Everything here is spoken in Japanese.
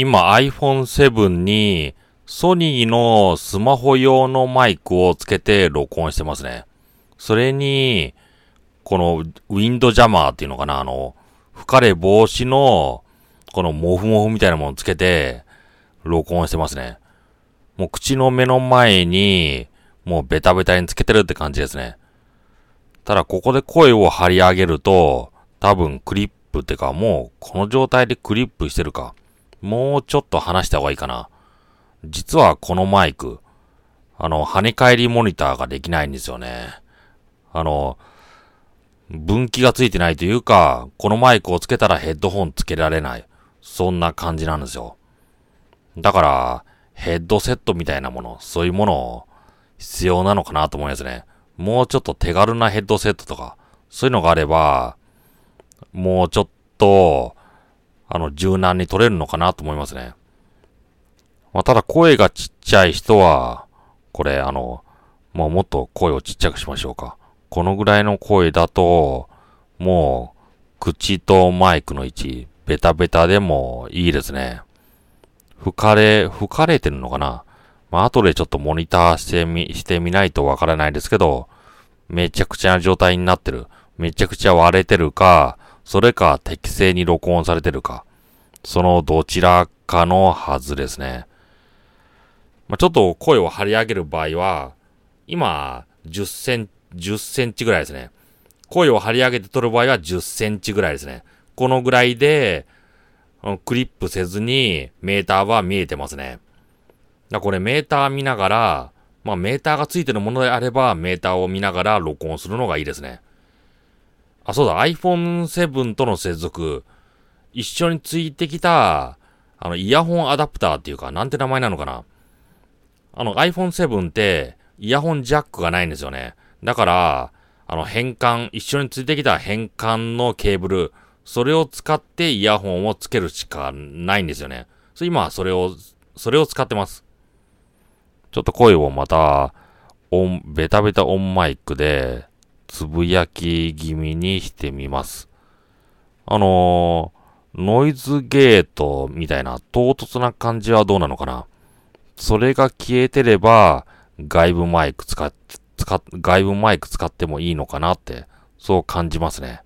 今 iPhone7 にソニーのスマホ用のマイクをつけて録音してますね。それに、このウィンドジャマーっていうのかな、あの、吹かれ防止の、このモフモフみたいなものをつけて、録音してますね。もう口の目の前に、もうベタベタにつけてるって感じですね。ただここで声を張り上げると、多分クリップってかもうこの状態でクリップしてるか。もうちょっと話した方がいいかな。実はこのマイク、あの、跳ね返りモニターができないんですよね。あの、分岐がついてないというか、このマイクをつけたらヘッドホンつけられない。そんな感じなんですよ。だから、ヘッドセットみたいなもの、そういうものを必要なのかなと思いますね。もうちょっと手軽なヘッドセットとか、そういうのがあれば、もうちょっと、あの、柔軟に取れるのかなと思いますね。まあ、ただ声がちっちゃい人は、これ、あの、もうもっと声をちっちゃくしましょうか。このぐらいの声だと、もう、口とマイクの位置、ベタベタでもいいですね。吹かれ、吹かれてるのかなまあ、後でちょっとモニターしてみ、してみないとわからないですけど、めちゃくちゃな状態になってる。めちゃくちゃ割れてるか、それか適正に録音されてるか。そのどちらかのはずですね。まあ、ちょっと声を張り上げる場合は、今、10セン、10センチぐらいですね。声を張り上げて撮る場合は10センチぐらいですね。このぐらいで、クリップせずにメーターは見えてますね。だこれメーター見ながら、まあメーターがついてるものであればメーターを見ながら録音するのがいいですね。あ、そうだ、iPhone7 との接続、一緒についてきた、あの、イヤホンアダプターっていうか、なんて名前なのかな。あの iPhone7 って、イヤホンジャックがないんですよね。だから、あの変換、一緒についてきた変換のケーブル、それを使ってイヤホンをつけるしかないんですよね。そ今はそれを、それを使ってます。ちょっと声をまた、オン、ベタベタオンマイクで、つぶやき気味にしてみます。あのー、ノイズゲートみたいな唐突な感じはどうなのかなそれが消えてれば、外部マイク使っ、使っ、外部マイク使ってもいいのかなって、そう感じますね。